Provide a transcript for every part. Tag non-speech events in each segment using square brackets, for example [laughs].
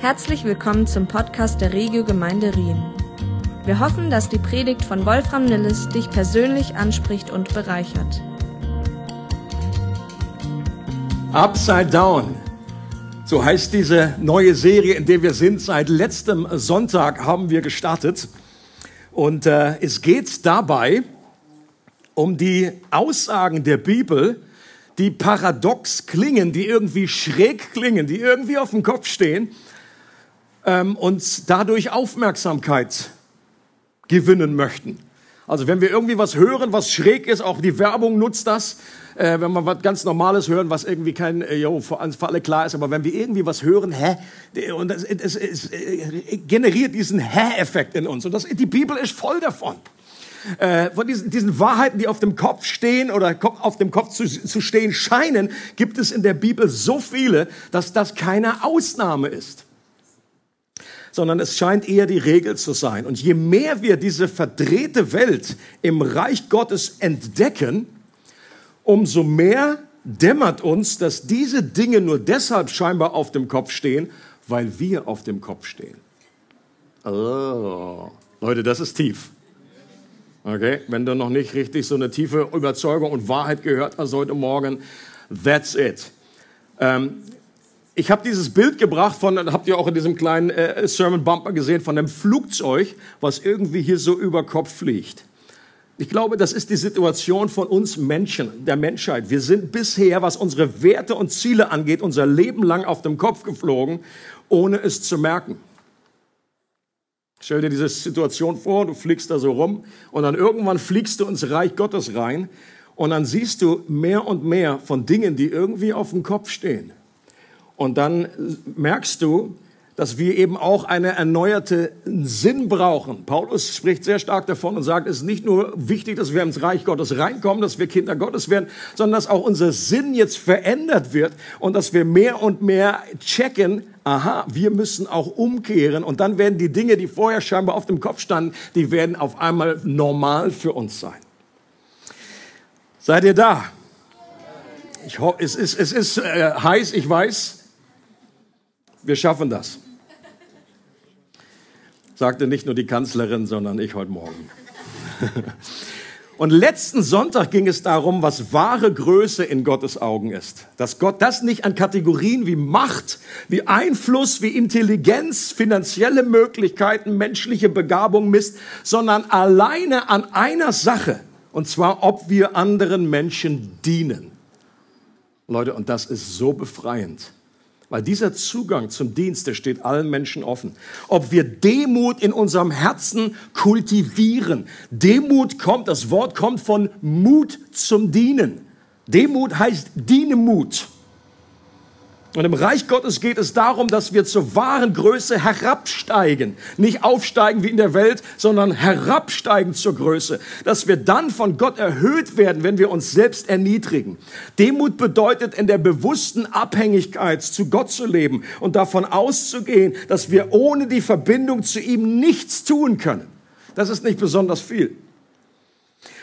Herzlich willkommen zum Podcast der Regio Gemeinde Rien. Wir hoffen, dass die Predigt von Wolfram Nilles dich persönlich anspricht und bereichert. Upside Down. So heißt diese neue Serie, in der wir sind. Seit letztem Sonntag haben wir gestartet. Und äh, es geht dabei um die Aussagen der Bibel, die paradox klingen, die irgendwie schräg klingen, die irgendwie auf dem Kopf stehen ähm, und dadurch Aufmerksamkeit gewinnen möchten. Also wenn wir irgendwie was hören, was schräg ist, auch die Werbung nutzt das, äh, wenn wir was ganz Normales hören, was irgendwie kein, äh, jo, für, für alle klar ist, aber wenn wir irgendwie was hören, hä, und es, es, es, es generiert diesen Hä-Effekt in uns. Und das, die Bibel ist voll davon. Äh, von diesen, diesen Wahrheiten, die auf dem Kopf stehen oder auf dem Kopf zu, zu stehen scheinen, gibt es in der Bibel so viele, dass das keine Ausnahme ist sondern es scheint eher die Regel zu sein. Und je mehr wir diese verdrehte Welt im Reich Gottes entdecken, umso mehr dämmert uns, dass diese Dinge nur deshalb scheinbar auf dem Kopf stehen, weil wir auf dem Kopf stehen. Oh, Leute, das ist tief. Okay, wenn du noch nicht richtig so eine tiefe Überzeugung und Wahrheit gehört hast heute Morgen, that's it. Ähm, ich habe dieses Bild gebracht von, habt ihr auch in diesem kleinen äh, Sermon Bumper gesehen, von einem Flugzeug, was irgendwie hier so über Kopf fliegt. Ich glaube, das ist die Situation von uns Menschen, der Menschheit. Wir sind bisher, was unsere Werte und Ziele angeht, unser Leben lang auf dem Kopf geflogen, ohne es zu merken. Stell dir diese Situation vor, du fliegst da so rum und dann irgendwann fliegst du ins Reich Gottes rein und dann siehst du mehr und mehr von Dingen, die irgendwie auf dem Kopf stehen. Und dann merkst du, dass wir eben auch eine erneuerte Sinn brauchen. Paulus spricht sehr stark davon und sagt, es ist nicht nur wichtig, dass wir ins Reich Gottes reinkommen, dass wir Kinder Gottes werden, sondern dass auch unser Sinn jetzt verändert wird und dass wir mehr und mehr checken, aha, wir müssen auch umkehren und dann werden die Dinge, die vorher scheinbar auf dem Kopf standen, die werden auf einmal normal für uns sein. Seid ihr da? Ich hoffe, es ist, es ist äh, heiß, ich weiß. Wir schaffen das. Sagte nicht nur die Kanzlerin, sondern ich heute Morgen. Und letzten Sonntag ging es darum, was wahre Größe in Gottes Augen ist. Dass Gott das nicht an Kategorien wie Macht, wie Einfluss, wie Intelligenz, finanzielle Möglichkeiten, menschliche Begabung misst, sondern alleine an einer Sache. Und zwar, ob wir anderen Menschen dienen. Leute, und das ist so befreiend. Weil dieser Zugang zum Dienst, der steht allen Menschen offen. Ob wir Demut in unserem Herzen kultivieren. Demut kommt, das Wort kommt von Mut zum Dienen. Demut heißt Dienemut. Und im Reich Gottes geht es darum, dass wir zur wahren Größe herabsteigen. Nicht aufsteigen wie in der Welt, sondern herabsteigen zur Größe. Dass wir dann von Gott erhöht werden, wenn wir uns selbst erniedrigen. Demut bedeutet, in der bewussten Abhängigkeit zu Gott zu leben und davon auszugehen, dass wir ohne die Verbindung zu ihm nichts tun können. Das ist nicht besonders viel.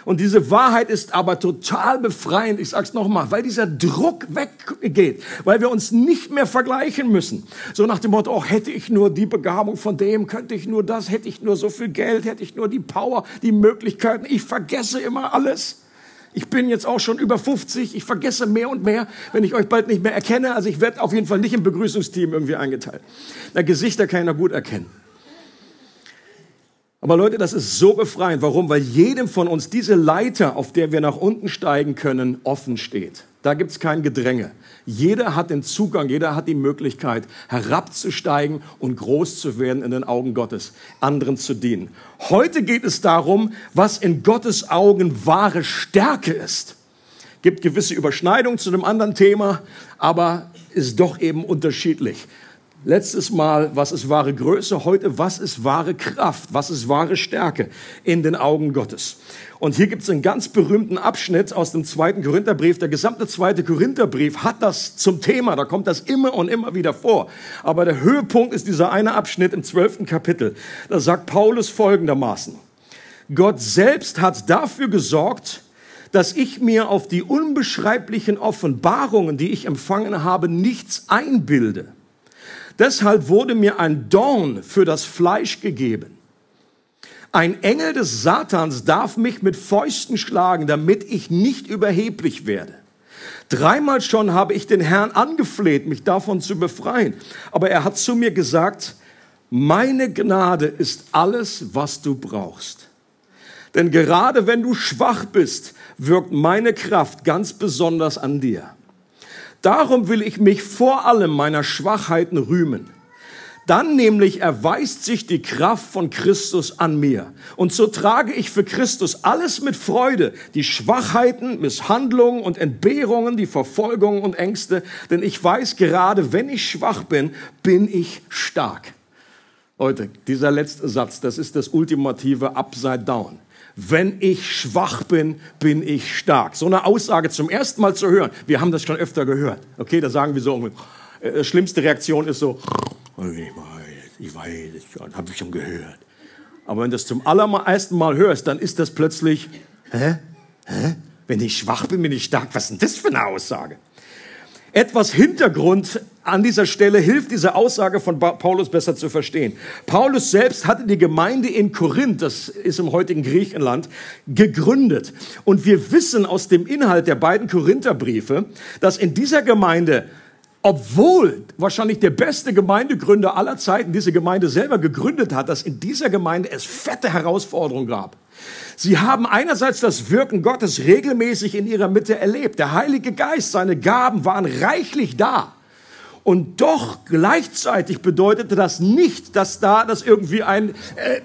Und diese Wahrheit ist aber total befreiend. Ich sag's nochmal, weil dieser Druck weggeht, weil wir uns nicht mehr vergleichen müssen. So nach dem Motto, oh, hätte ich nur die Begabung von dem, könnte ich nur das, hätte ich nur so viel Geld, hätte ich nur die Power, die Möglichkeiten. Ich vergesse immer alles. Ich bin jetzt auch schon über 50. Ich vergesse mehr und mehr, wenn ich euch bald nicht mehr erkenne. Also ich werde auf jeden Fall nicht im Begrüßungsteam irgendwie eingeteilt. Na, Gesichter noch gut erkennen. Aber Leute, das ist so befreiend. Warum? Weil jedem von uns diese Leiter, auf der wir nach unten steigen können, offen steht. Da gibt's kein Gedränge. Jeder hat den Zugang, jeder hat die Möglichkeit, herabzusteigen und groß zu werden in den Augen Gottes, anderen zu dienen. Heute geht es darum, was in Gottes Augen wahre Stärke ist. Gibt gewisse Überschneidungen zu einem anderen Thema, aber ist doch eben unterschiedlich. Letztes Mal, was ist wahre Größe? Heute, was ist wahre Kraft? Was ist wahre Stärke in den Augen Gottes? Und hier gibt es einen ganz berühmten Abschnitt aus dem zweiten Korintherbrief. Der gesamte zweite Korintherbrief hat das zum Thema. Da kommt das immer und immer wieder vor. Aber der Höhepunkt ist dieser eine Abschnitt im zwölften Kapitel. Da sagt Paulus folgendermaßen. Gott selbst hat dafür gesorgt, dass ich mir auf die unbeschreiblichen Offenbarungen, die ich empfangen habe, nichts einbilde Deshalb wurde mir ein Dorn für das Fleisch gegeben. Ein Engel des Satans darf mich mit Fäusten schlagen, damit ich nicht überheblich werde. Dreimal schon habe ich den Herrn angefleht, mich davon zu befreien. Aber er hat zu mir gesagt, meine Gnade ist alles, was du brauchst. Denn gerade wenn du schwach bist, wirkt meine Kraft ganz besonders an dir. Darum will ich mich vor allem meiner Schwachheiten rühmen. Dann nämlich erweist sich die Kraft von Christus an mir. Und so trage ich für Christus alles mit Freude, die Schwachheiten, Misshandlungen und Entbehrungen, die Verfolgungen und Ängste, denn ich weiß gerade, wenn ich schwach bin, bin ich stark. Leute, dieser letzte Satz, das ist das ultimative Upside Down. Wenn ich schwach bin, bin ich stark. So eine Aussage zum ersten Mal zu hören. Wir haben das schon öfter gehört. Okay, da sagen wir so, äh, schlimmste Reaktion ist so, ich weiß, ich weiß es schon, habe ich schon gehört. Aber wenn du das zum allerersten Mal hörst, dann ist das plötzlich, hä? Hä? Wenn ich schwach bin, bin ich stark. Was ist denn das für eine Aussage? Etwas Hintergrund an dieser Stelle hilft diese Aussage von Paulus besser zu verstehen. Paulus selbst hatte die Gemeinde in Korinth, das ist im heutigen Griechenland, gegründet. Und wir wissen aus dem Inhalt der beiden Korintherbriefe, dass in dieser Gemeinde obwohl wahrscheinlich der beste Gemeindegründer aller Zeiten diese Gemeinde selber gegründet hat, dass in dieser Gemeinde es fette Herausforderungen gab. Sie haben einerseits das Wirken Gottes regelmäßig in ihrer Mitte erlebt. Der Heilige Geist, seine Gaben waren reichlich da. Und doch gleichzeitig bedeutete das nicht, dass da das irgendwie ein äh,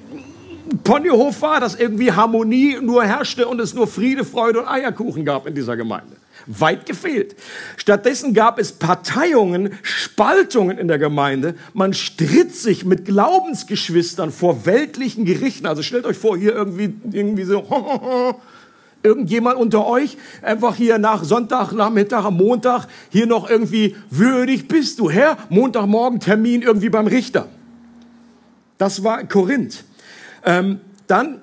Ponyhof war, dass irgendwie Harmonie nur herrschte und es nur Friede, Freude und Eierkuchen gab in dieser Gemeinde. Weit gefehlt. Stattdessen gab es Parteiungen, Spaltungen in der Gemeinde. Man stritt sich mit Glaubensgeschwistern vor weltlichen Gerichten. Also stellt euch vor, hier irgendwie, irgendwie so, [laughs] irgendjemand unter euch, einfach hier nach Sonntag, Nachmittag, am Montag, hier noch irgendwie, würdig bist du, Herr? Montagmorgen Termin irgendwie beim Richter. Das war Korinth. Ähm, dann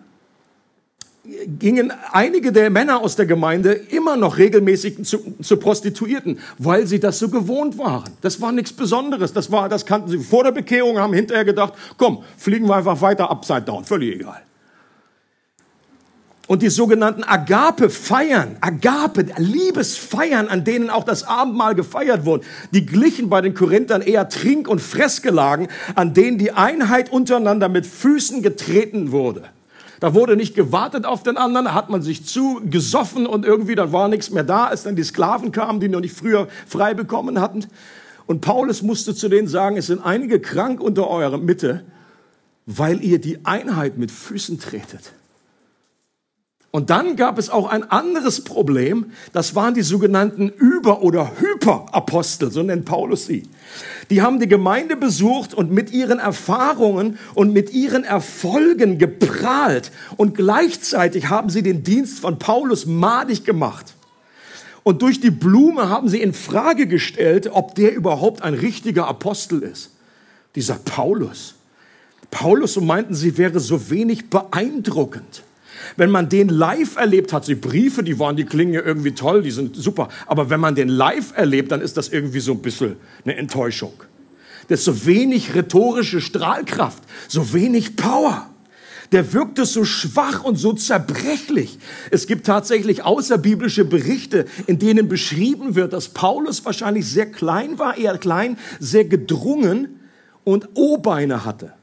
gingen einige der Männer aus der Gemeinde immer noch regelmäßig zu, zu, Prostituierten, weil sie das so gewohnt waren. Das war nichts Besonderes. Das war, das kannten sie vor der Bekehrung, haben hinterher gedacht, komm, fliegen wir einfach weiter upside down, völlig egal. Und die sogenannten Agape-Feiern, Agape, Liebesfeiern, an denen auch das Abendmahl gefeiert wurde, die glichen bei den Korinthern eher Trink- und Fressgelagen, an denen die Einheit untereinander mit Füßen getreten wurde. Da wurde nicht gewartet auf den anderen, da hat man sich zu gesoffen und irgendwie, dann war nichts mehr da, als dann die Sklaven kamen, die noch nicht früher frei bekommen hatten. Und Paulus musste zu denen sagen, es sind einige krank unter eurer Mitte, weil ihr die Einheit mit Füßen tretet. Und dann gab es auch ein anderes Problem, das waren die sogenannten Über- oder Hyperapostel, so nennt Paulus sie. Die haben die Gemeinde besucht und mit ihren Erfahrungen und mit ihren Erfolgen geprahlt und gleichzeitig haben sie den Dienst von Paulus madig gemacht. Und durch die Blume haben sie in Frage gestellt, ob der überhaupt ein richtiger Apostel ist. Dieser Paulus. Paulus, so meinten sie, wäre so wenig beeindruckend. Wenn man den live erlebt hat, die Briefe, die waren, die klingen ja irgendwie toll, die sind super. Aber wenn man den live erlebt, dann ist das irgendwie so ein bisschen eine Enttäuschung. Das ist so wenig rhetorische Strahlkraft, so wenig Power. Der wirkte so schwach und so zerbrechlich. Es gibt tatsächlich außerbiblische Berichte, in denen beschrieben wird, dass Paulus wahrscheinlich sehr klein war, eher klein, sehr gedrungen und O-Beine hatte.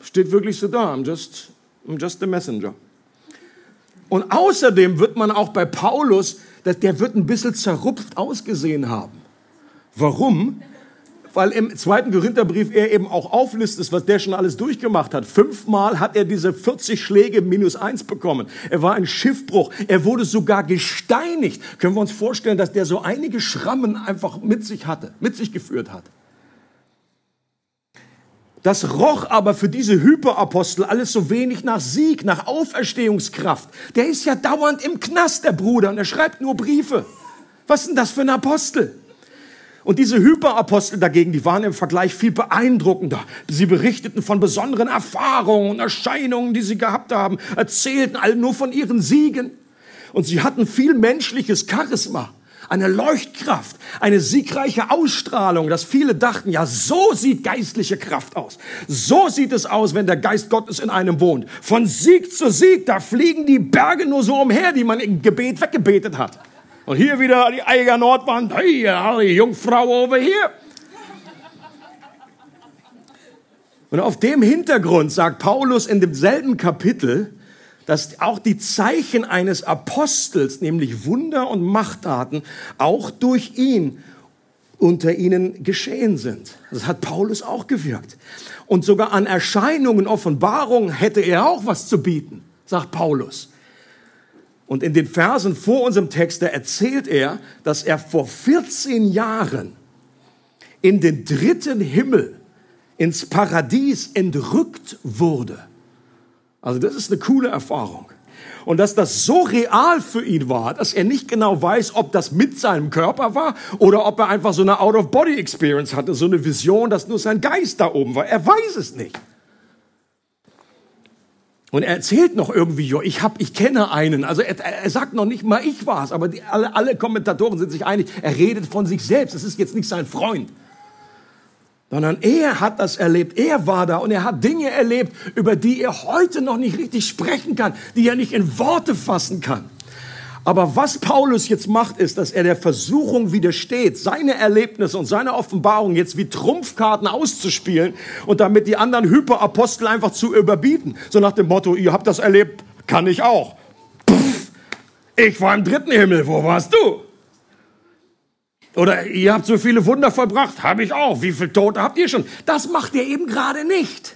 Steht wirklich so da. I'm just I'm just a messenger. Und außerdem wird man auch bei Paulus, der wird ein bisschen zerrupft ausgesehen haben. Warum? Weil im zweiten Korintherbrief er eben auch auflistet, was der schon alles durchgemacht hat. Fünfmal hat er diese 40 Schläge minus eins bekommen. Er war ein Schiffbruch. Er wurde sogar gesteinigt. Können wir uns vorstellen, dass der so einige Schrammen einfach mit sich hatte, mit sich geführt hat. Das roch aber für diese Hyperapostel alles so wenig nach Sieg, nach Auferstehungskraft. Der ist ja dauernd im Knast, der Bruder, und er schreibt nur Briefe. Was ist denn das für ein Apostel? Und diese Hyperapostel dagegen, die waren im Vergleich viel beeindruckender. Sie berichteten von besonderen Erfahrungen und Erscheinungen, die sie gehabt haben, erzählten alle nur von ihren Siegen. Und sie hatten viel menschliches Charisma. Eine Leuchtkraft, eine siegreiche Ausstrahlung, dass viele dachten, ja, so sieht geistliche Kraft aus. So sieht es aus, wenn der Geist Gottes in einem wohnt. Von Sieg zu Sieg, da fliegen die Berge nur so umher, die man im Gebet weggebetet hat. Und hier wieder die Eiger Nordwand, hey, die Jungfrau over hier. Und auf dem Hintergrund sagt Paulus in demselben Kapitel, dass auch die Zeichen eines Apostels, nämlich Wunder und Machttaten, auch durch ihn unter ihnen geschehen sind. Das hat Paulus auch gewirkt. Und sogar an Erscheinungen, Offenbarungen hätte er auch was zu bieten, sagt Paulus. Und in den Versen vor unserem Text, da erzählt er, dass er vor 14 Jahren in den dritten Himmel, ins Paradies entrückt wurde. Also das ist eine coole Erfahrung. Und dass das so real für ihn war, dass er nicht genau weiß, ob das mit seinem Körper war oder ob er einfach so eine Out-of-Body-Experience hatte, so eine Vision, dass nur sein Geist da oben war. Er weiß es nicht. Und er erzählt noch irgendwie, jo, ich hab, ich kenne einen. Also er, er sagt noch nicht mal, ich war's, aber die, alle, alle Kommentatoren sind sich einig. Er redet von sich selbst. Es ist jetzt nicht sein Freund sondern er hat das erlebt. Er war da und er hat Dinge erlebt, über die er heute noch nicht richtig sprechen kann, die er nicht in Worte fassen kann. Aber was Paulus jetzt macht, ist, dass er der Versuchung widersteht, seine Erlebnisse und seine Offenbarung jetzt wie Trumpfkarten auszuspielen und damit die anderen Hyperapostel einfach zu überbieten. So nach dem Motto, ihr habt das erlebt, kann ich auch. Pff, ich war im dritten Himmel, wo warst du? Oder ihr habt so viele Wunder vollbracht, habe ich auch. Wie viele Tote habt ihr schon? Das macht ihr eben gerade nicht.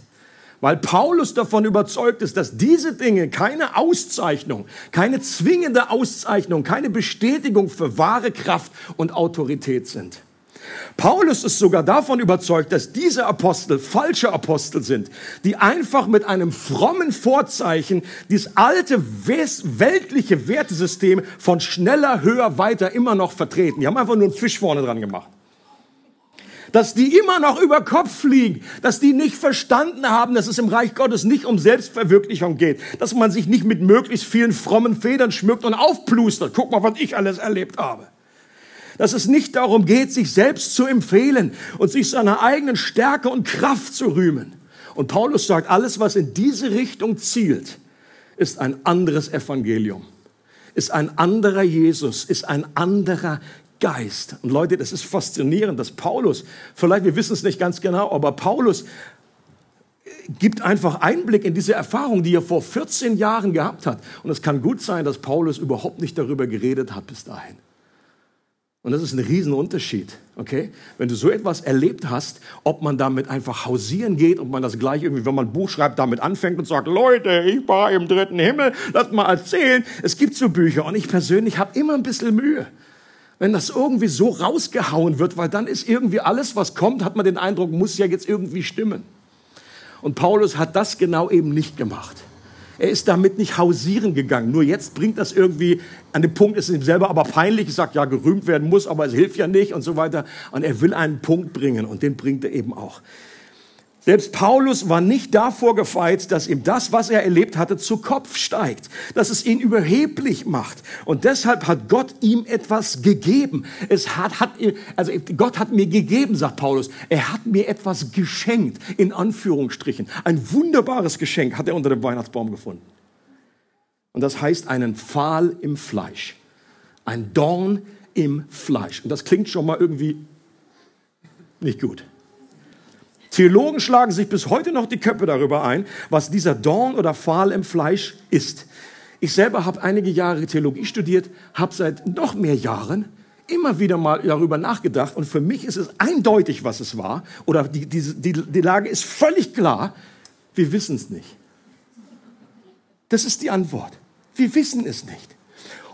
Weil Paulus davon überzeugt ist, dass diese Dinge keine Auszeichnung, keine zwingende Auszeichnung, keine Bestätigung für wahre Kraft und Autorität sind. Paulus ist sogar davon überzeugt, dass diese Apostel falsche Apostel sind, die einfach mit einem frommen Vorzeichen dieses alte weltliche Wertesystem von schneller, höher, weiter immer noch vertreten. Die haben einfach nur einen Fisch vorne dran gemacht dass die immer noch über Kopf fliegen, dass die nicht verstanden haben, dass es im Reich Gottes nicht um Selbstverwirklichung geht, dass man sich nicht mit möglichst vielen frommen Federn schmückt und aufplustert. Guck mal, was ich alles erlebt habe dass es nicht darum geht, sich selbst zu empfehlen und sich seiner eigenen Stärke und Kraft zu rühmen. Und Paulus sagt, alles, was in diese Richtung zielt, ist ein anderes Evangelium, ist ein anderer Jesus, ist ein anderer Geist. Und Leute, das ist faszinierend, dass Paulus, vielleicht wir wissen es nicht ganz genau, aber Paulus gibt einfach Einblick in diese Erfahrung, die er vor 14 Jahren gehabt hat. Und es kann gut sein, dass Paulus überhaupt nicht darüber geredet hat bis dahin. Und das ist ein Riesenunterschied, okay? Wenn du so etwas erlebt hast, ob man damit einfach hausieren geht und man das gleich irgendwie, wenn man ein Buch schreibt, damit anfängt und sagt, Leute, ich war im dritten Himmel, lass mal erzählen. Es gibt so Bücher und ich persönlich habe immer ein bisschen Mühe. Wenn das irgendwie so rausgehauen wird, weil dann ist irgendwie alles, was kommt, hat man den Eindruck, muss ja jetzt irgendwie stimmen. Und Paulus hat das genau eben nicht gemacht. Er ist damit nicht hausieren gegangen. Nur jetzt bringt das irgendwie an den Punkt, ist ihm selber aber peinlich. Er sagt, ja, gerühmt werden muss, aber es hilft ja nicht und so weiter. Und er will einen Punkt bringen und den bringt er eben auch. Selbst Paulus war nicht davor gefeit, dass ihm das, was er erlebt hatte, zu Kopf steigt, dass es ihn überheblich macht. Und deshalb hat Gott ihm etwas gegeben. Es hat, hat, also Gott hat mir gegeben, sagt Paulus. Er hat mir etwas geschenkt, in Anführungsstrichen. Ein wunderbares Geschenk hat er unter dem Weihnachtsbaum gefunden. Und das heißt einen Pfahl im Fleisch. Ein Dorn im Fleisch. Und das klingt schon mal irgendwie nicht gut. Theologen schlagen sich bis heute noch die Köpfe darüber ein, was dieser Dorn oder Pfahl im Fleisch ist. Ich selber habe einige Jahre Theologie studiert, habe seit noch mehr Jahren immer wieder mal darüber nachgedacht und für mich ist es eindeutig, was es war oder die, die, die, die Lage ist völlig klar. Wir wissen es nicht. Das ist die Antwort. Wir wissen es nicht.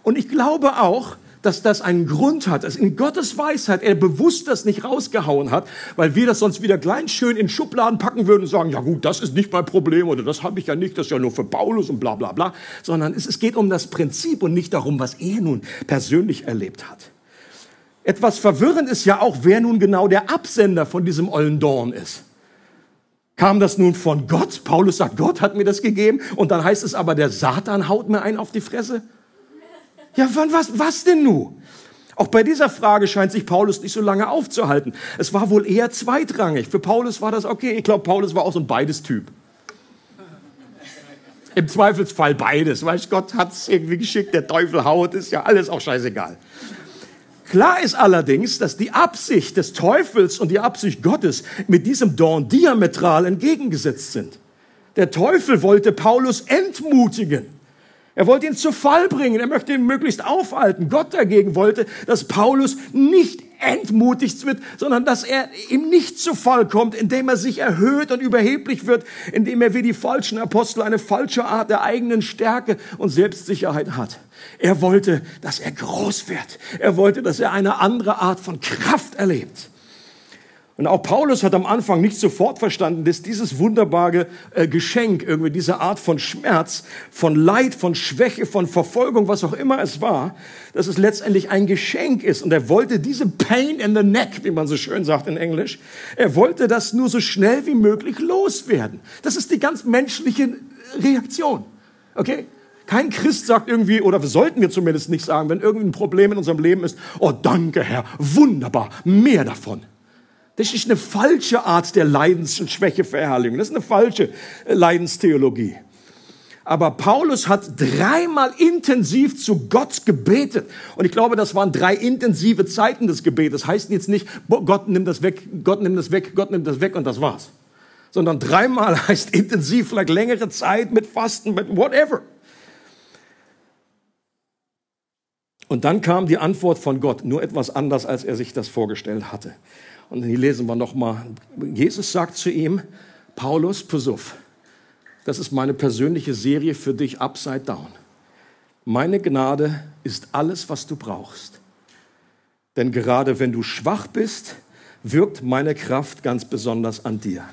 Und ich glaube auch, dass das einen Grund hat, dass in Gottes Weisheit er bewusst das nicht rausgehauen hat, weil wir das sonst wieder klein schön in Schubladen packen würden und sagen, ja gut, das ist nicht mein Problem oder das habe ich ja nicht, das ist ja nur für Paulus und bla bla bla, sondern es, es geht um das Prinzip und nicht darum, was er nun persönlich erlebt hat. Etwas verwirrend ist ja auch, wer nun genau der Absender von diesem ollen Dorn ist. Kam das nun von Gott? Paulus sagt, Gott hat mir das gegeben und dann heißt es aber, der Satan haut mir einen auf die Fresse? Ja, wann, was, was denn nun? Auch bei dieser Frage scheint sich Paulus nicht so lange aufzuhalten. Es war wohl eher zweitrangig. Für Paulus war das okay. Ich glaube, Paulus war auch so ein Beides-Typ. Im Zweifelsfall beides. Weißt Gott hat es irgendwie geschickt, der Teufel haut, ist ja alles auch scheißegal. Klar ist allerdings, dass die Absicht des Teufels und die Absicht Gottes mit diesem Dorn diametral entgegengesetzt sind. Der Teufel wollte Paulus entmutigen. Er wollte ihn zu Fall bringen. Er möchte ihn möglichst aufhalten. Gott dagegen wollte, dass Paulus nicht entmutigt wird, sondern dass er ihm nicht zu Fall kommt, indem er sich erhöht und überheblich wird, indem er wie die falschen Apostel eine falsche Art der eigenen Stärke und Selbstsicherheit hat. Er wollte, dass er groß wird. Er wollte, dass er eine andere Art von Kraft erlebt. Und auch Paulus hat am Anfang nicht sofort verstanden, dass dieses wunderbare äh, Geschenk, irgendwie diese Art von Schmerz, von Leid, von Schwäche, von Verfolgung, was auch immer es war, dass es letztendlich ein Geschenk ist. Und er wollte diese Pain in the neck, wie man so schön sagt in Englisch, er wollte das nur so schnell wie möglich loswerden. Das ist die ganz menschliche Reaktion. Okay? Kein Christ sagt irgendwie, oder sollten wir zumindest nicht sagen, wenn irgendwie ein Problem in unserem Leben ist, oh danke Herr, wunderbar, mehr davon. Das ist eine falsche Art der Leidens- und Schwächeverherrlichung. Das ist eine falsche äh, Leidenstheologie. Aber Paulus hat dreimal intensiv zu Gott gebetet. Und ich glaube, das waren drei intensive Zeiten des Gebetes. Heißt jetzt nicht, Gott nimmt das weg, Gott nimmt das weg, Gott nimmt das weg und das war's. Sondern dreimal [laughs] heißt intensiv, vielleicht längere Zeit mit Fasten, mit whatever. Und dann kam die Antwort von Gott, nur etwas anders, als er sich das vorgestellt hatte. Und hier lesen wir nochmal. Jesus sagt zu ihm, Paulus, pass auf, das ist meine persönliche Serie für dich upside down. Meine Gnade ist alles, was du brauchst. Denn gerade wenn du schwach bist, wirkt meine Kraft ganz besonders an dir.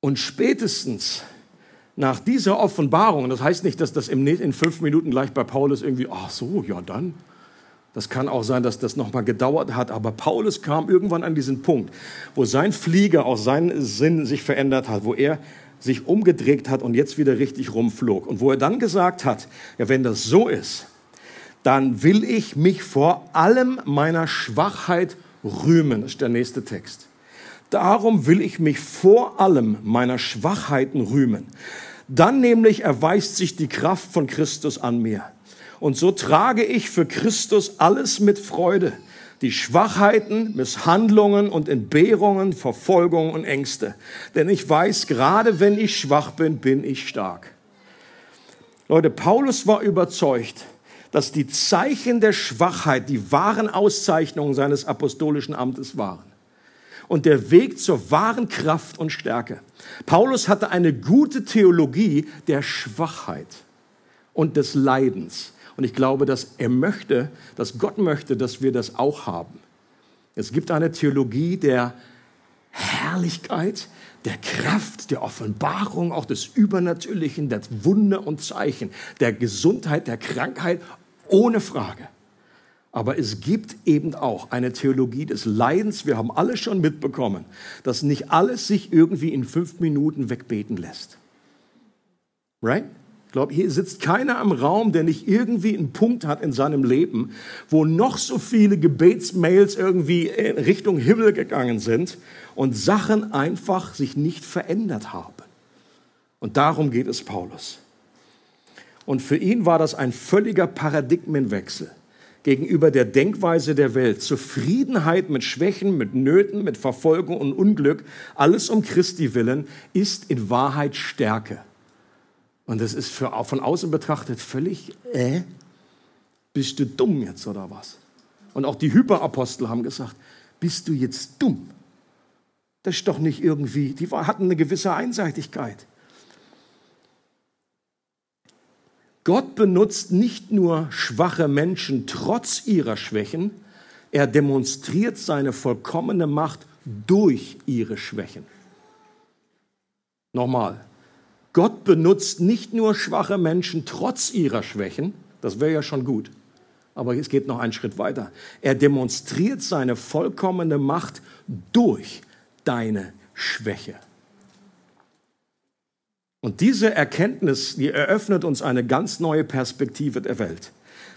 Und spätestens nach dieser Offenbarung, das heißt nicht, dass das in fünf Minuten gleich bei Paulus irgendwie, ach so, ja dann, das kann auch sein, dass das nochmal gedauert hat, aber Paulus kam irgendwann an diesen Punkt, wo sein Flieger aus seinem Sinn sich verändert hat, wo er sich umgedreht hat und jetzt wieder richtig rumflog. Und wo er dann gesagt hat, ja, wenn das so ist, dann will ich mich vor allem meiner Schwachheit rühmen. Das ist der nächste Text. Darum will ich mich vor allem meiner Schwachheiten rühmen. Dann nämlich erweist sich die Kraft von Christus an mir. Und so trage ich für Christus alles mit Freude. Die Schwachheiten, Misshandlungen und Entbehrungen, Verfolgungen und Ängste. Denn ich weiß, gerade wenn ich schwach bin, bin ich stark. Leute, Paulus war überzeugt, dass die Zeichen der Schwachheit die wahren Auszeichnungen seines apostolischen Amtes waren und der Weg zur wahren Kraft und Stärke. Paulus hatte eine gute Theologie der Schwachheit und des Leidens. Und ich glaube, dass er möchte, dass Gott möchte, dass wir das auch haben. Es gibt eine Theologie der Herrlichkeit, der Kraft, der Offenbarung, auch des Übernatürlichen, der Wunder und Zeichen, der Gesundheit, der Krankheit, ohne Frage. Aber es gibt eben auch eine Theologie des Leidens. Wir haben alle schon mitbekommen, dass nicht alles sich irgendwie in fünf Minuten wegbeten lässt. Right? Ich glaube, hier sitzt keiner im Raum, der nicht irgendwie einen Punkt hat in seinem Leben, wo noch so viele Gebetsmails irgendwie in Richtung Himmel gegangen sind und Sachen einfach sich nicht verändert haben. Und darum geht es Paulus. Und für ihn war das ein völliger Paradigmenwechsel gegenüber der Denkweise der Welt. Zufriedenheit mit Schwächen, mit Nöten, mit Verfolgung und Unglück, alles um Christi willen, ist in Wahrheit Stärke. Und das ist für, von außen betrachtet völlig, äh, bist du dumm jetzt oder was? Und auch die Hyperapostel haben gesagt, bist du jetzt dumm? Das ist doch nicht irgendwie, die hatten eine gewisse Einseitigkeit. Gott benutzt nicht nur schwache Menschen trotz ihrer Schwächen, er demonstriert seine vollkommene Macht durch ihre Schwächen. Nochmal, Gott benutzt nicht nur schwache Menschen trotz ihrer Schwächen, das wäre ja schon gut, aber es geht noch einen Schritt weiter. Er demonstriert seine vollkommene Macht durch deine Schwäche. Und diese Erkenntnis, die eröffnet uns eine ganz neue Perspektive der Welt.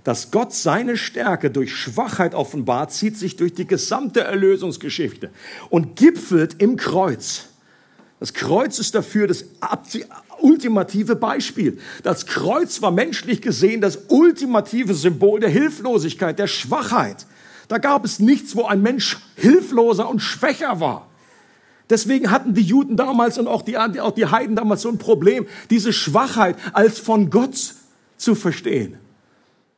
dass Gott seine Stärke durch Schwachheit offenbart, zieht sich durch die gesamte Erlösungsgeschichte und gipfelt im Kreuz. Das Kreuz ist dafür das ultimative Beispiel. Das Kreuz war menschlich gesehen das ultimative Symbol der Hilflosigkeit, der Schwachheit. Da gab es nichts, wo ein Mensch hilfloser und schwächer war. Deswegen hatten die Juden damals und auch die, auch die Heiden damals so ein Problem, diese Schwachheit als von Gott zu verstehen.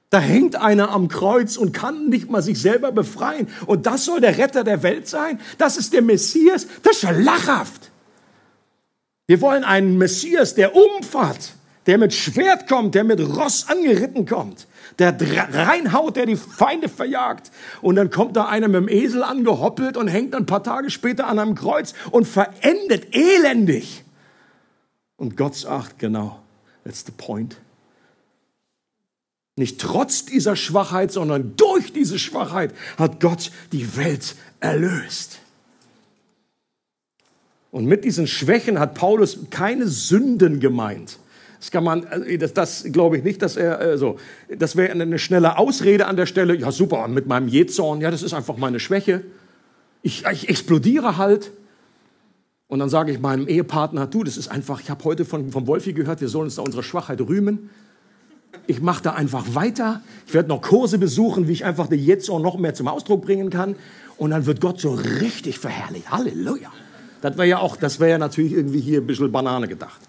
Da hängt einer am Kreuz und kann nicht mal sich selber befreien. Und das soll der Retter der Welt sein? Das ist der Messias? Das ist ja lachhaft. Wir wollen einen Messias, der umfahrt, der mit Schwert kommt, der mit Ross angeritten kommt, der reinhaut, der die Feinde verjagt. Und dann kommt da einer mit dem Esel angehoppelt und hängt ein paar Tage später an einem Kreuz und verendet elendig. Und Gott sagt, genau, that's the point. Nicht trotz dieser Schwachheit, sondern durch diese Schwachheit hat Gott die Welt erlöst. Und mit diesen Schwächen hat Paulus keine Sünden gemeint. Das kann man, äh, das, das glaube ich nicht, dass er äh, so, das wäre eine schnelle Ausrede an der Stelle. Ja, super, mit meinem Jezorn, ja, das ist einfach meine Schwäche. Ich, ich explodiere halt. Und dann sage ich meinem Ehepartner, du, das ist einfach, ich habe heute von, von Wolfi gehört, wir sollen uns da unsere Schwachheit rühmen. Ich mache da einfach weiter. Ich werde noch Kurse besuchen, wie ich einfach den Jezorn noch mehr zum Ausdruck bringen kann. Und dann wird Gott so richtig verherrlicht. Halleluja. Das wäre ja auch, das wäre ja natürlich irgendwie hier ein bisschen Banane gedacht.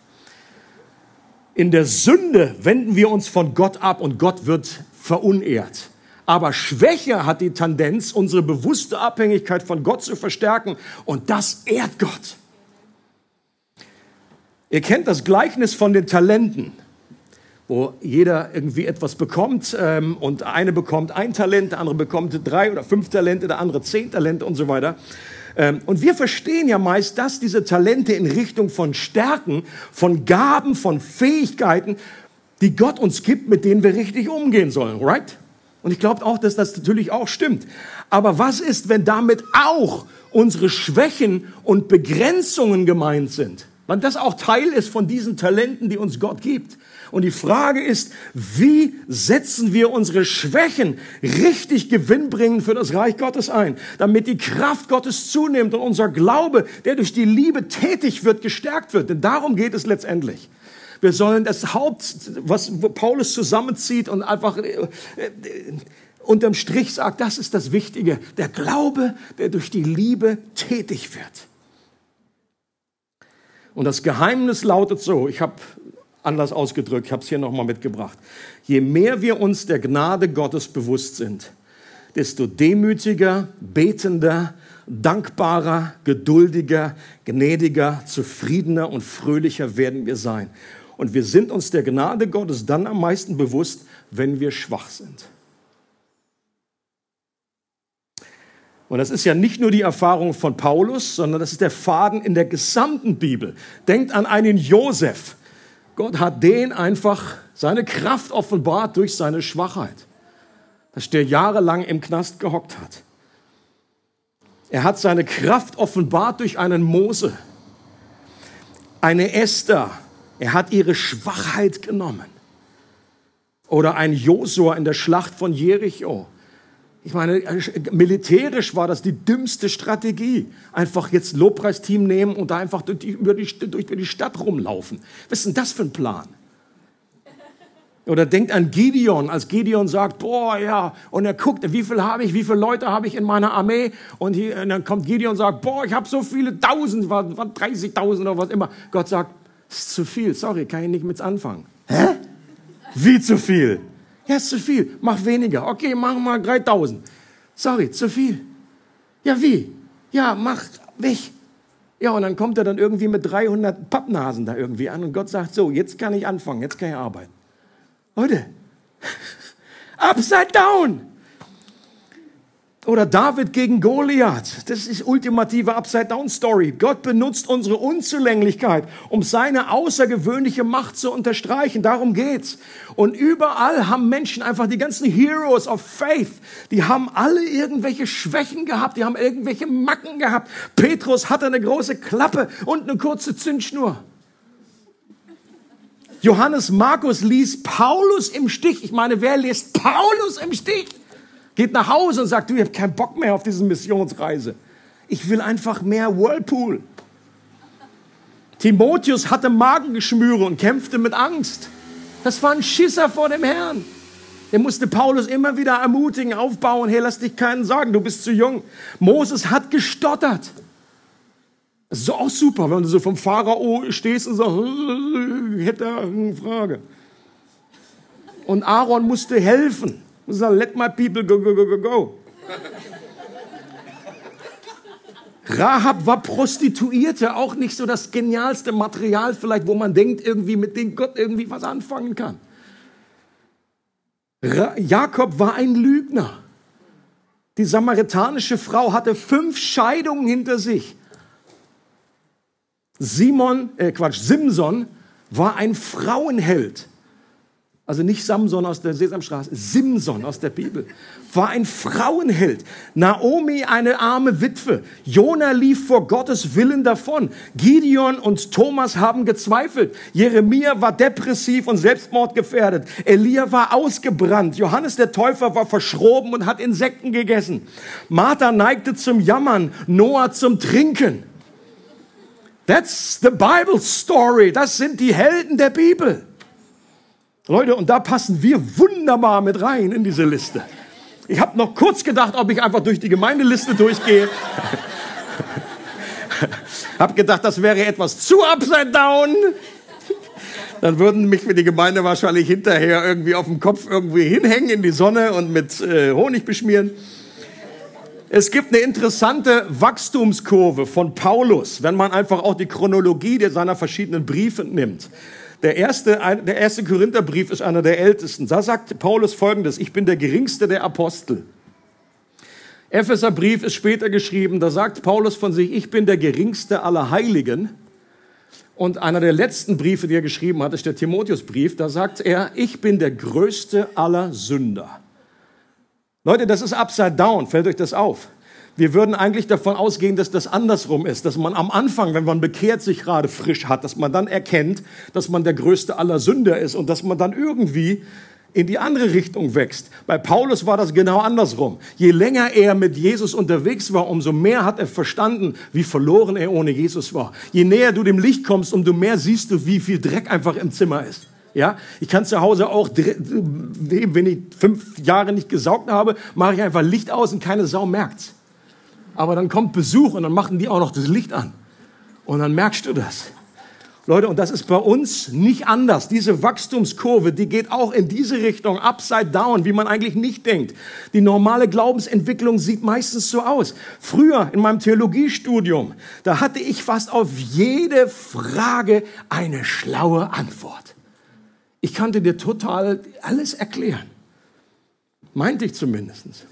In der Sünde wenden wir uns von Gott ab und Gott wird verunehrt. Aber Schwäche hat die Tendenz, unsere bewusste Abhängigkeit von Gott zu verstärken und das ehrt Gott. Ihr kennt das Gleichnis von den Talenten wo jeder irgendwie etwas bekommt ähm, und eine bekommt ein Talent, der andere bekommt drei oder fünf Talente, der andere zehn Talente und so weiter. Ähm, und wir verstehen ja meist, dass diese Talente in Richtung von Stärken, von Gaben, von Fähigkeiten, die Gott uns gibt, mit denen wir richtig umgehen sollen, right? Und ich glaube auch, dass das natürlich auch stimmt. Aber was ist, wenn damit auch unsere Schwächen und Begrenzungen gemeint sind? Weil das auch Teil ist von diesen Talenten, die uns Gott gibt. Und die Frage ist, wie setzen wir unsere Schwächen richtig gewinnbringend für das Reich Gottes ein, damit die Kraft Gottes zunimmt und unser Glaube, der durch die Liebe tätig wird, gestärkt wird. Denn darum geht es letztendlich. Wir sollen das Haupt, was Paulus zusammenzieht und einfach äh, äh, unterm Strich sagt, das ist das Wichtige. Der Glaube, der durch die Liebe tätig wird. Und das Geheimnis lautet so, ich habe anders ausgedrückt, ich habe es hier nochmal mitgebracht. Je mehr wir uns der Gnade Gottes bewusst sind, desto demütiger, betender, dankbarer, geduldiger, gnädiger, zufriedener und fröhlicher werden wir sein. Und wir sind uns der Gnade Gottes dann am meisten bewusst, wenn wir schwach sind. Und das ist ja nicht nur die Erfahrung von Paulus, sondern das ist der Faden in der gesamten Bibel. Denkt an einen Josef. Gott hat den einfach seine Kraft offenbart durch seine Schwachheit, dass der jahrelang im Knast gehockt hat. Er hat seine Kraft offenbart durch einen Mose, eine Esther. Er hat ihre Schwachheit genommen. Oder ein Josua in der Schlacht von Jericho. Ich meine, militärisch war das die dümmste Strategie. Einfach jetzt Lobpreisteam nehmen und da einfach durch die, durch die Stadt rumlaufen. Was ist denn das für ein Plan? Oder denkt an Gideon, als Gideon sagt, boah, ja, und er guckt, wie viel habe ich, wie viele Leute habe ich in meiner Armee? Und, hier, und dann kommt Gideon und sagt, boah, ich habe so viele Tausend, war, war 30.000 oder was immer. Gott sagt, ist zu viel, sorry, kann ich nicht mit anfangen. Hä? Wie zu viel? Ja, ist zu viel. Mach weniger. Okay, mach mal 3000. Sorry, zu viel. Ja, wie? Ja, mach weg. Ja, und dann kommt er dann irgendwie mit 300 Pappnasen da irgendwie an und Gott sagt so, jetzt kann ich anfangen, jetzt kann ich arbeiten. Leute, [laughs] upside down. Oder David gegen Goliath. Das ist ultimative Upside-Down-Story. Gott benutzt unsere Unzulänglichkeit, um seine außergewöhnliche Macht zu unterstreichen. Darum geht's. Und überall haben Menschen einfach die ganzen Heroes of Faith, die haben alle irgendwelche Schwächen gehabt, die haben irgendwelche Macken gehabt. Petrus hatte eine große Klappe und eine kurze Zündschnur. Johannes Markus ließ Paulus im Stich. Ich meine, wer lässt Paulus im Stich? Geht nach Hause und sagt, du, ich habe keinen Bock mehr auf diese Missionsreise. Ich will einfach mehr Whirlpool. Timotheus hatte Magengeschmüre und kämpfte mit Angst. Das war ein Schisser vor dem Herrn. Der musste Paulus immer wieder ermutigen, aufbauen. Hey, lass dich keinen sagen, du bist zu jung. Moses hat gestottert. Das ist auch super, wenn du so vom Pharao stehst und sagst, ich hätte eine Frage. Und Aaron musste helfen. Und sagen, let my people go, go, go, go, go. Rahab war Prostituierte, auch nicht so das genialste Material vielleicht, wo man denkt, irgendwie mit dem Gott irgendwie was anfangen kann. Ra Jakob war ein Lügner. Die samaritanische Frau hatte fünf Scheidungen hinter sich. Simon, äh Quatsch, Simson war ein Frauenheld. Also nicht Samson aus der Sesamstraße, Simson aus der Bibel. War ein Frauenheld. Naomi eine arme Witwe. Jona lief vor Gottes Willen davon. Gideon und Thomas haben gezweifelt. Jeremia war depressiv und selbstmordgefährdet. Elia war ausgebrannt. Johannes der Täufer war verschroben und hat Insekten gegessen. Martha neigte zum Jammern. Noah zum Trinken. That's the Bible story. Das sind die Helden der Bibel. Leute, und da passen wir wunderbar mit rein in diese Liste. Ich habe noch kurz gedacht, ob ich einfach durch die Gemeindeliste durchgehe. [laughs] hab gedacht, das wäre etwas zu upside down. Dann würden mich für die Gemeinde wahrscheinlich hinterher irgendwie auf dem Kopf irgendwie hinhängen in die Sonne und mit äh, Honig beschmieren. Es gibt eine interessante Wachstumskurve von Paulus, wenn man einfach auch die Chronologie seiner verschiedenen Briefe nimmt. Der erste, der erste Korintherbrief ist einer der ältesten. Da sagt Paulus folgendes, ich bin der geringste der Apostel. Epheserbrief ist später geschrieben, da sagt Paulus von sich, ich bin der geringste aller Heiligen. Und einer der letzten Briefe, die er geschrieben hat, ist der Timotheusbrief, da sagt er, ich bin der größte aller Sünder. Leute, das ist upside down, fällt euch das auf? Wir würden eigentlich davon ausgehen, dass das andersrum ist, dass man am Anfang, wenn man bekehrt sich gerade frisch hat, dass man dann erkennt, dass man der größte aller Sünder ist und dass man dann irgendwie in die andere Richtung wächst. Bei Paulus war das genau andersrum. Je länger er mit Jesus unterwegs war, umso mehr hat er verstanden, wie verloren er ohne Jesus war. Je näher du dem Licht kommst, umso mehr siehst du, wie viel Dreck einfach im Zimmer ist. Ja, ich kann zu Hause auch, wenn ich fünf Jahre nicht gesaugt habe, mache ich einfach Licht aus und keine Sau merkt's aber dann kommt Besuch und dann machen die auch noch das Licht an. Und dann merkst du das. Leute, und das ist bei uns nicht anders. Diese Wachstumskurve, die geht auch in diese Richtung, upside down, wie man eigentlich nicht denkt. Die normale Glaubensentwicklung sieht meistens so aus. Früher in meinem Theologiestudium, da hatte ich fast auf jede Frage eine schlaue Antwort. Ich kannte dir total alles erklären. Meinte ich zumindest.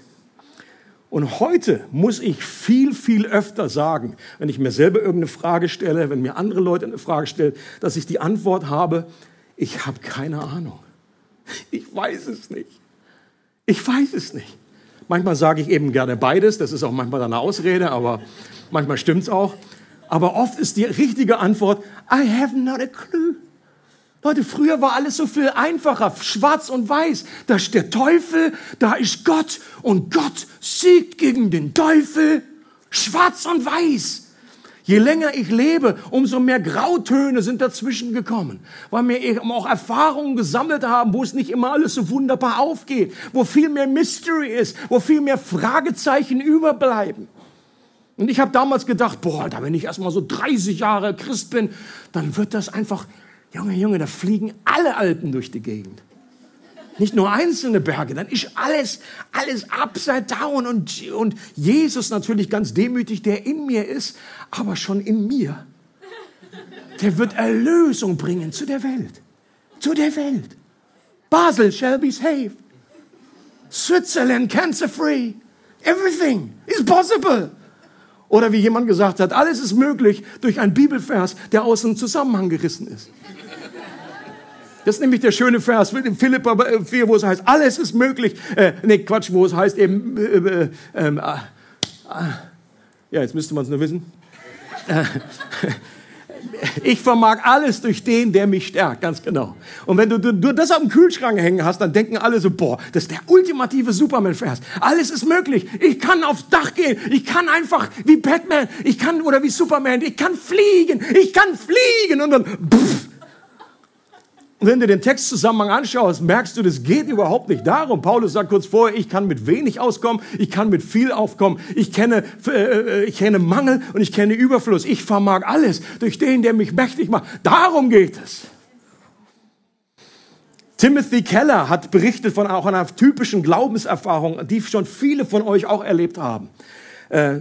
Und heute muss ich viel, viel öfter sagen, wenn ich mir selber irgendeine Frage stelle, wenn mir andere Leute eine Frage stellen, dass ich die Antwort habe, ich habe keine Ahnung. Ich weiß es nicht. Ich weiß es nicht. Manchmal sage ich eben gerne beides, das ist auch manchmal eine Ausrede, aber manchmal stimmt es auch. Aber oft ist die richtige Antwort, I have not a clue. Leute, früher war alles so viel einfacher, schwarz und weiß. Da ist der Teufel, da ist Gott und Gott siegt gegen den Teufel. Schwarz und weiß. Je länger ich lebe, umso mehr Grautöne sind dazwischen gekommen, weil wir eben auch Erfahrungen gesammelt haben, wo es nicht immer alles so wunderbar aufgeht, wo viel mehr Mystery ist, wo viel mehr Fragezeichen überbleiben. Und ich habe damals gedacht, boah, da wenn ich erst mal so 30 Jahre Christ bin, dann wird das einfach Junge, Junge, da fliegen alle Alpen durch die Gegend. Nicht nur einzelne Berge, dann ist alles, alles upside down und, und Jesus natürlich ganz demütig, der in mir ist, aber schon in mir. Der wird Erlösung bringen zu der Welt. Zu der Welt. Basel shall be saved. Switzerland cancer free. Everything is possible. Oder wie jemand gesagt hat, alles ist möglich durch einen Bibelvers, der aus dem Zusammenhang gerissen ist. Das ist nämlich der schöne Vers in Philippa 4, wo es heißt, alles ist möglich. Äh, nee, Quatsch, wo es heißt eben, äh, äh, ähm, äh, ja, jetzt müsste man es nur wissen. Ich vermag alles durch den, der mich stärkt, ganz genau. Und wenn du, du, du das auf dem Kühlschrank hängen hast, dann denken alle so, boah, das ist der ultimative Superman-Vers. Alles ist möglich. Ich kann aufs Dach gehen. Ich kann einfach wie Batman. Ich kann, oder wie Superman. Ich kann fliegen. Ich kann fliegen. Und dann, pff, wenn du den Textzusammenhang anschaust, merkst du, das geht überhaupt nicht darum. Paulus sagt kurz vorher, ich kann mit wenig auskommen, ich kann mit viel aufkommen, ich kenne, äh, ich kenne Mangel und ich kenne Überfluss. Ich vermag alles durch den, der mich mächtig macht. Darum geht es. Timothy Keller hat berichtet von auch einer typischen Glaubenserfahrung, die schon viele von euch auch erlebt haben. Äh,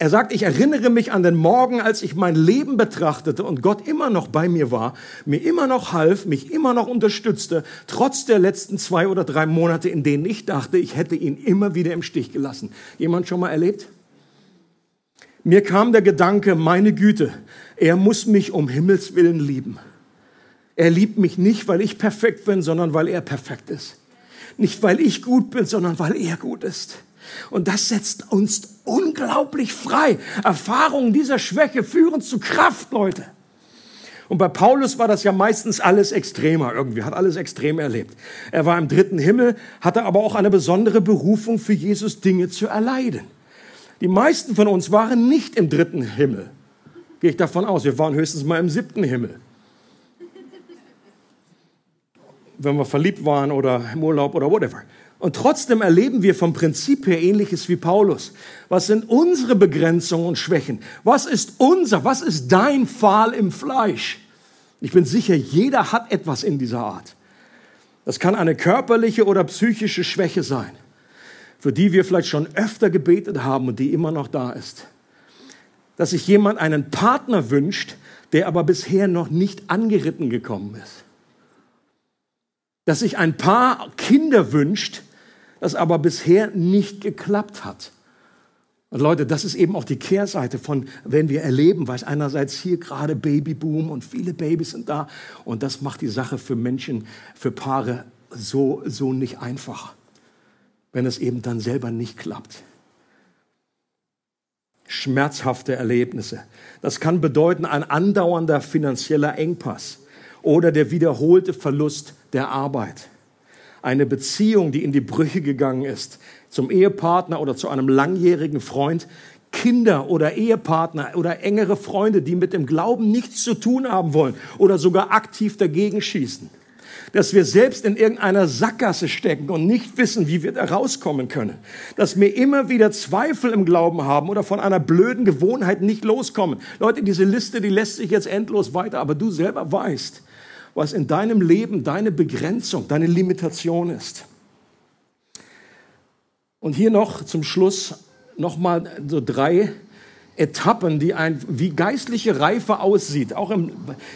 er sagt, ich erinnere mich an den Morgen, als ich mein Leben betrachtete und Gott immer noch bei mir war, mir immer noch half, mich immer noch unterstützte, trotz der letzten zwei oder drei Monate, in denen ich dachte, ich hätte ihn immer wieder im Stich gelassen. Jemand schon mal erlebt? Mir kam der Gedanke, meine Güte, er muss mich um Himmels willen lieben. Er liebt mich nicht, weil ich perfekt bin, sondern weil er perfekt ist. Nicht, weil ich gut bin, sondern weil er gut ist. Und das setzt uns unglaublich frei. Erfahrungen dieser Schwäche führen zu Kraft, Leute. Und bei Paulus war das ja meistens alles extremer irgendwie, hat alles extrem erlebt. Er war im dritten Himmel, hatte aber auch eine besondere Berufung für Jesus, Dinge zu erleiden. Die meisten von uns waren nicht im dritten Himmel. Gehe ich davon aus. Wir waren höchstens mal im siebten Himmel. Wenn wir verliebt waren oder im Urlaub oder whatever. Und trotzdem erleben wir vom Prinzip her ähnliches wie Paulus. Was sind unsere Begrenzungen und Schwächen? Was ist unser, was ist dein Pfahl im Fleisch? Ich bin sicher, jeder hat etwas in dieser Art. Das kann eine körperliche oder psychische Schwäche sein, für die wir vielleicht schon öfter gebetet haben und die immer noch da ist. Dass sich jemand einen Partner wünscht, der aber bisher noch nicht angeritten gekommen ist. Dass sich ein Paar Kinder wünscht, das aber bisher nicht geklappt hat. Und Leute, das ist eben auch die Kehrseite von, wenn wir erleben, weil einerseits hier gerade Babyboom und viele Babys sind da und das macht die Sache für Menschen, für Paare so, so nicht einfach, wenn es eben dann selber nicht klappt. Schmerzhafte Erlebnisse. Das kann bedeuten ein andauernder finanzieller Engpass oder der wiederholte Verlust der Arbeit eine Beziehung, die in die Brüche gegangen ist, zum Ehepartner oder zu einem langjährigen Freund, Kinder oder Ehepartner oder engere Freunde, die mit dem Glauben nichts zu tun haben wollen oder sogar aktiv dagegen schießen. Dass wir selbst in irgendeiner Sackgasse stecken und nicht wissen, wie wir da rauskommen können. Dass wir immer wieder Zweifel im Glauben haben oder von einer blöden Gewohnheit nicht loskommen. Leute, diese Liste, die lässt sich jetzt endlos weiter, aber du selber weißt, was in deinem Leben deine Begrenzung, deine Limitation ist. Und hier noch zum Schluss nochmal so drei Etappen, die ein, wie geistliche Reife aussieht, auch im,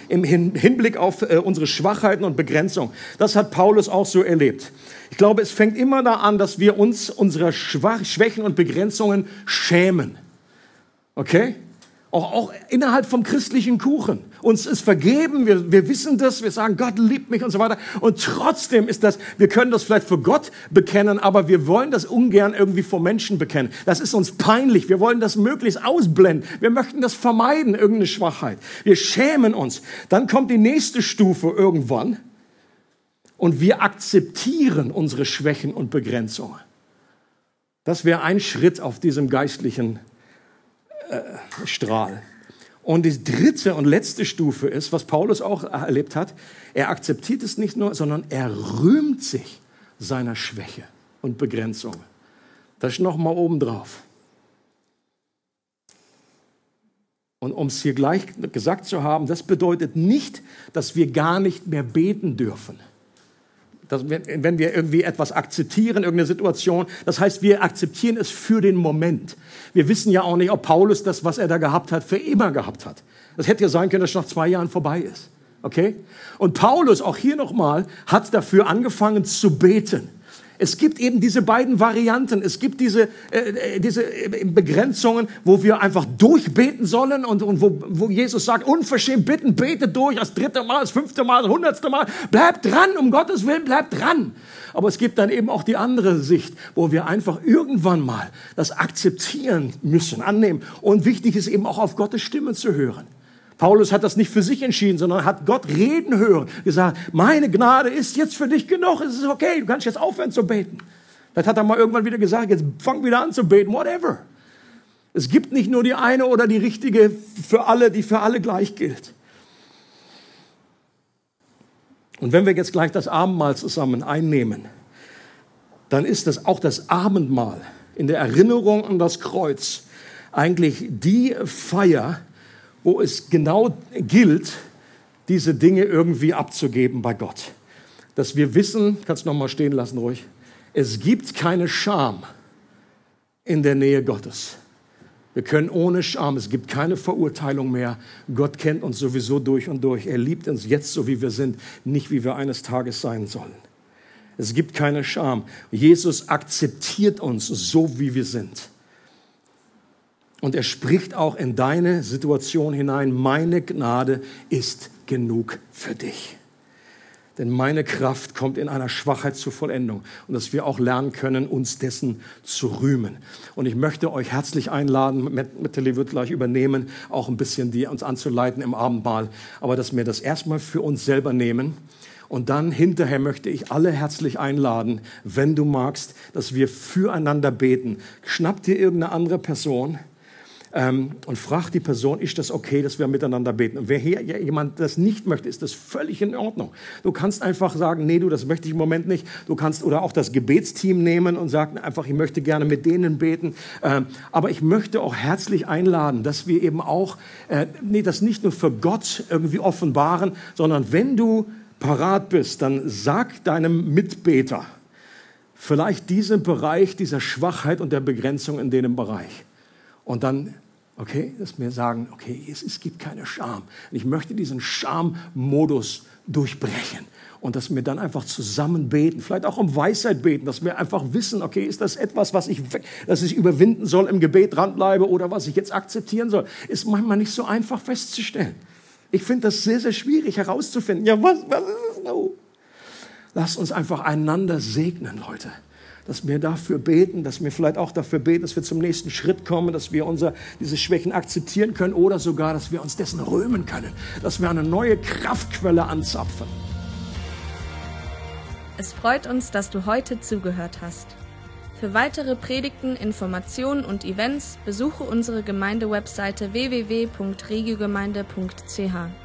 im Hinblick auf äh, unsere Schwachheiten und Begrenzung. Das hat Paulus auch so erlebt. Ich glaube, es fängt immer da an, dass wir uns unserer Schwach Schwächen und Begrenzungen schämen. Okay? Auch, auch innerhalb vom christlichen Kuchen. Uns ist vergeben, wir, wir wissen das, wir sagen, Gott liebt mich und so weiter. Und trotzdem ist das, wir können das vielleicht für Gott bekennen, aber wir wollen das ungern irgendwie vor Menschen bekennen. Das ist uns peinlich. Wir wollen das möglichst ausblenden. Wir möchten das vermeiden, irgendeine Schwachheit. Wir schämen uns. Dann kommt die nächste Stufe irgendwann und wir akzeptieren unsere Schwächen und Begrenzungen. Das wäre ein Schritt auf diesem geistlichen Strahl. Und die dritte und letzte Stufe ist, was Paulus auch erlebt hat, er akzeptiert es nicht nur, sondern er rühmt sich seiner Schwäche und Begrenzung. Das ist nochmal oben drauf. Und um es hier gleich gesagt zu haben, das bedeutet nicht, dass wir gar nicht mehr beten dürfen dass, wenn wir irgendwie etwas akzeptieren, irgendeine Situation, das heißt, wir akzeptieren es für den Moment. Wir wissen ja auch nicht, ob Paulus das, was er da gehabt hat, für immer gehabt hat. Das hätte ja sein können, dass es nach zwei Jahren vorbei ist. Okay? Und Paulus, auch hier nochmal, hat dafür angefangen zu beten. Es gibt eben diese beiden Varianten. Es gibt diese, äh, äh diese äh, Begrenzungen, wo wir einfach durchbeten sollen und, und wo, wo Jesus sagt, unverschämt bitten, bete durch, das dritte Mal, das fünfte Mal, das hundertste Mal. Bleibt dran, um Gottes Willen, bleibt dran. Aber es gibt dann eben auch die andere Sicht, wo wir einfach irgendwann mal das akzeptieren müssen, annehmen. Und wichtig ist eben auch auf Gottes Stimme zu hören. Paulus hat das nicht für sich entschieden, sondern hat Gott reden hören, gesagt, meine Gnade ist jetzt für dich genug, es ist okay, du kannst jetzt aufhören zu beten. Vielleicht hat er mal irgendwann wieder gesagt, jetzt fang wieder an zu beten, whatever. Es gibt nicht nur die eine oder die richtige für alle, die für alle gleich gilt. Und wenn wir jetzt gleich das Abendmahl zusammen einnehmen, dann ist das auch das Abendmahl in der Erinnerung an das Kreuz eigentlich die Feier, wo es genau gilt, diese Dinge irgendwie abzugeben bei Gott. Dass wir wissen, kannst du noch mal stehen lassen ruhig, es gibt keine Scham in der Nähe Gottes. Wir können ohne Scham, es gibt keine Verurteilung mehr. Gott kennt uns sowieso durch und durch. Er liebt uns jetzt so, wie wir sind, nicht wie wir eines Tages sein sollen. Es gibt keine Scham. Jesus akzeptiert uns so, wie wir sind. Und er spricht auch in deine Situation hinein, meine Gnade ist genug für dich. Denn meine Kraft kommt in einer Schwachheit zur Vollendung. Und dass wir auch lernen können, uns dessen zu rühmen. Und ich möchte euch herzlich einladen, Metteli wird gleich übernehmen, auch ein bisschen die uns anzuleiten im Abendmahl. Aber dass wir das erstmal für uns selber nehmen. Und dann hinterher möchte ich alle herzlich einladen, wenn du magst, dass wir füreinander beten. Schnapp dir irgendeine andere Person ähm, und fragt die Person, ist das okay, dass wir miteinander beten? Und wer hier jemand das nicht möchte, ist das völlig in Ordnung. Du kannst einfach sagen, nee, du, das möchte ich im Moment nicht. Du kannst oder auch das Gebetsteam nehmen und sagen einfach, ich möchte gerne mit denen beten. Ähm, aber ich möchte auch herzlich einladen, dass wir eben auch, äh, nee, das nicht nur für Gott irgendwie offenbaren, sondern wenn du parat bist, dann sag deinem Mitbeter, vielleicht diesen Bereich dieser Schwachheit und der Begrenzung in dem Bereich. Und dann Okay, dass wir sagen, okay, es, es gibt keine Scham. Ich möchte diesen Scham-Modus durchbrechen. Und dass wir dann einfach zusammen beten, vielleicht auch um Weisheit beten, dass wir einfach wissen, okay, ist das etwas, was ich, dass ich überwinden soll, im Gebet dranbleibe oder was ich jetzt akzeptieren soll, ist manchmal nicht so einfach festzustellen. Ich finde das sehr, sehr schwierig herauszufinden. Ja, was, was ist es? No. Lasst uns einfach einander segnen, Leute dass wir dafür beten, dass wir vielleicht auch dafür beten, dass wir zum nächsten Schritt kommen, dass wir unser, diese Schwächen akzeptieren können oder sogar, dass wir uns dessen römen können, dass wir eine neue Kraftquelle anzapfen. Es freut uns, dass du heute zugehört hast. Für weitere Predigten, Informationen und Events besuche unsere Gemeindewebseite www.regiogemeinde.ch.